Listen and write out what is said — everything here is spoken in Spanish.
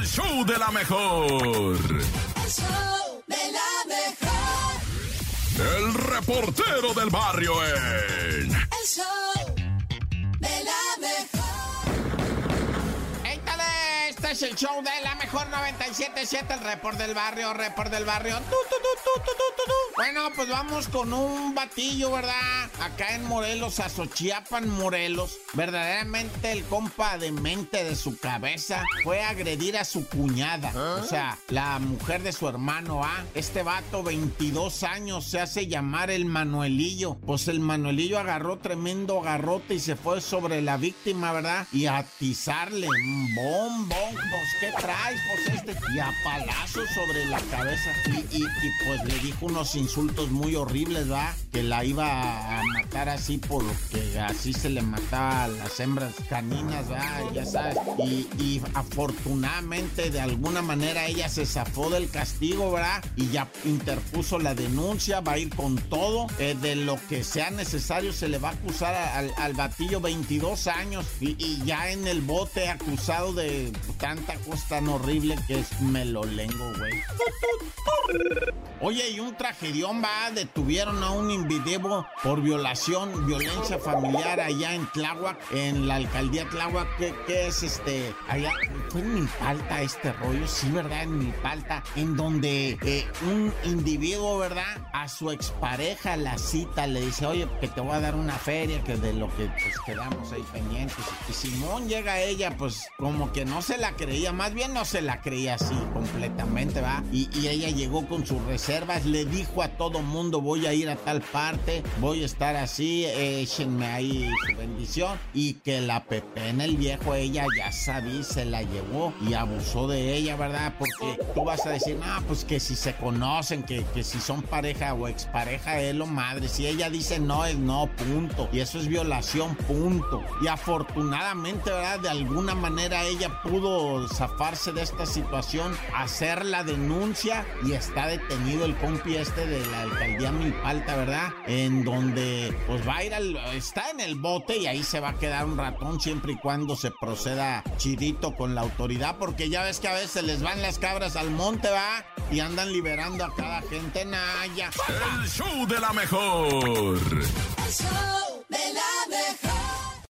El show de la mejor. El show de la mejor. El reportero del barrio en. El show de la mejor. Este es el show de la mejor 97.7, el report del barrio, report del barrio. Tu, tu, tu, tu, tu, tu, tu. Bueno, pues vamos con un batillo, ¿verdad? Acá en Morelos, a Xochiapan, Morelos. Verdaderamente el compa de mente de su cabeza fue a agredir a su cuñada. O sea, la mujer de su hermano, ¿ah? Este vato, 22 años, se hace llamar el Manuelillo. Pues el Manuelillo agarró tremendo garrote y se fue sobre la víctima, ¿verdad? Y a atizarle. Bom, bom, pues, ¿qué traes? Pues este. Y a palazos sobre la cabeza. Y, y- y, pues le dijo unos insultos muy horribles, ¿verdad? Que la iba a matar así porque así se le mataba a las hembras caninas, ¿verdad? Ya sabes. Y, afortunadamente, de alguna manera, ella se zafó del castigo, ¿verdad? Y ya interpuso la denuncia, va a ir con todo. eh, de lo que sea necesario, se le va a acusar al, batillo 22 años. Y, y ya en el bote acusado de tanta cosa tan horrible que es melolengo, güey. Oye, y un tragedión va, detuvieron a un individuo por violación, violencia familiar allá en Tláhuac, en la alcaldía Tláhuac, que es este, allá, fue en Milpalta este rollo, sí, ¿verdad? En Milpalta, en donde eh, un individuo, ¿verdad? A su expareja la cita, le dice, oye, que te voy a dar una feria, que de lo que pues quedamos ahí pendientes. Y Simón llega a ella, pues como que no se la creía, más bien no se la creía así completamente, ¿va? Y, y ella llegó con sus reservas, le dijo a todo mundo, voy a ir a tal parte, voy a estar así, échenme ahí su bendición. Y que la Pepe en el viejo, ella ya sabía, se la llevó y abusó de ella, ¿verdad? Porque tú vas a decir, ah, pues que si se conocen, que, que si son pareja o expareja, es lo madre. Si ella dice no, es no, punto. Y eso es violación, punto. Y afortunadamente, ¿verdad? De alguna manera ella pudo zafarse de esta situación, hacer la denuncia y está detenido el compi este de la alcaldía Milpalta, ¿verdad? En donde pues va a ir al... está en el bote y ahí se va a quedar un ratón siempre y cuando se proceda chidito con la autoridad, porque ya ves que a veces les van las cabras al monte, ¿va? Y andan liberando a cada gente, naya. El show de la mejor. El show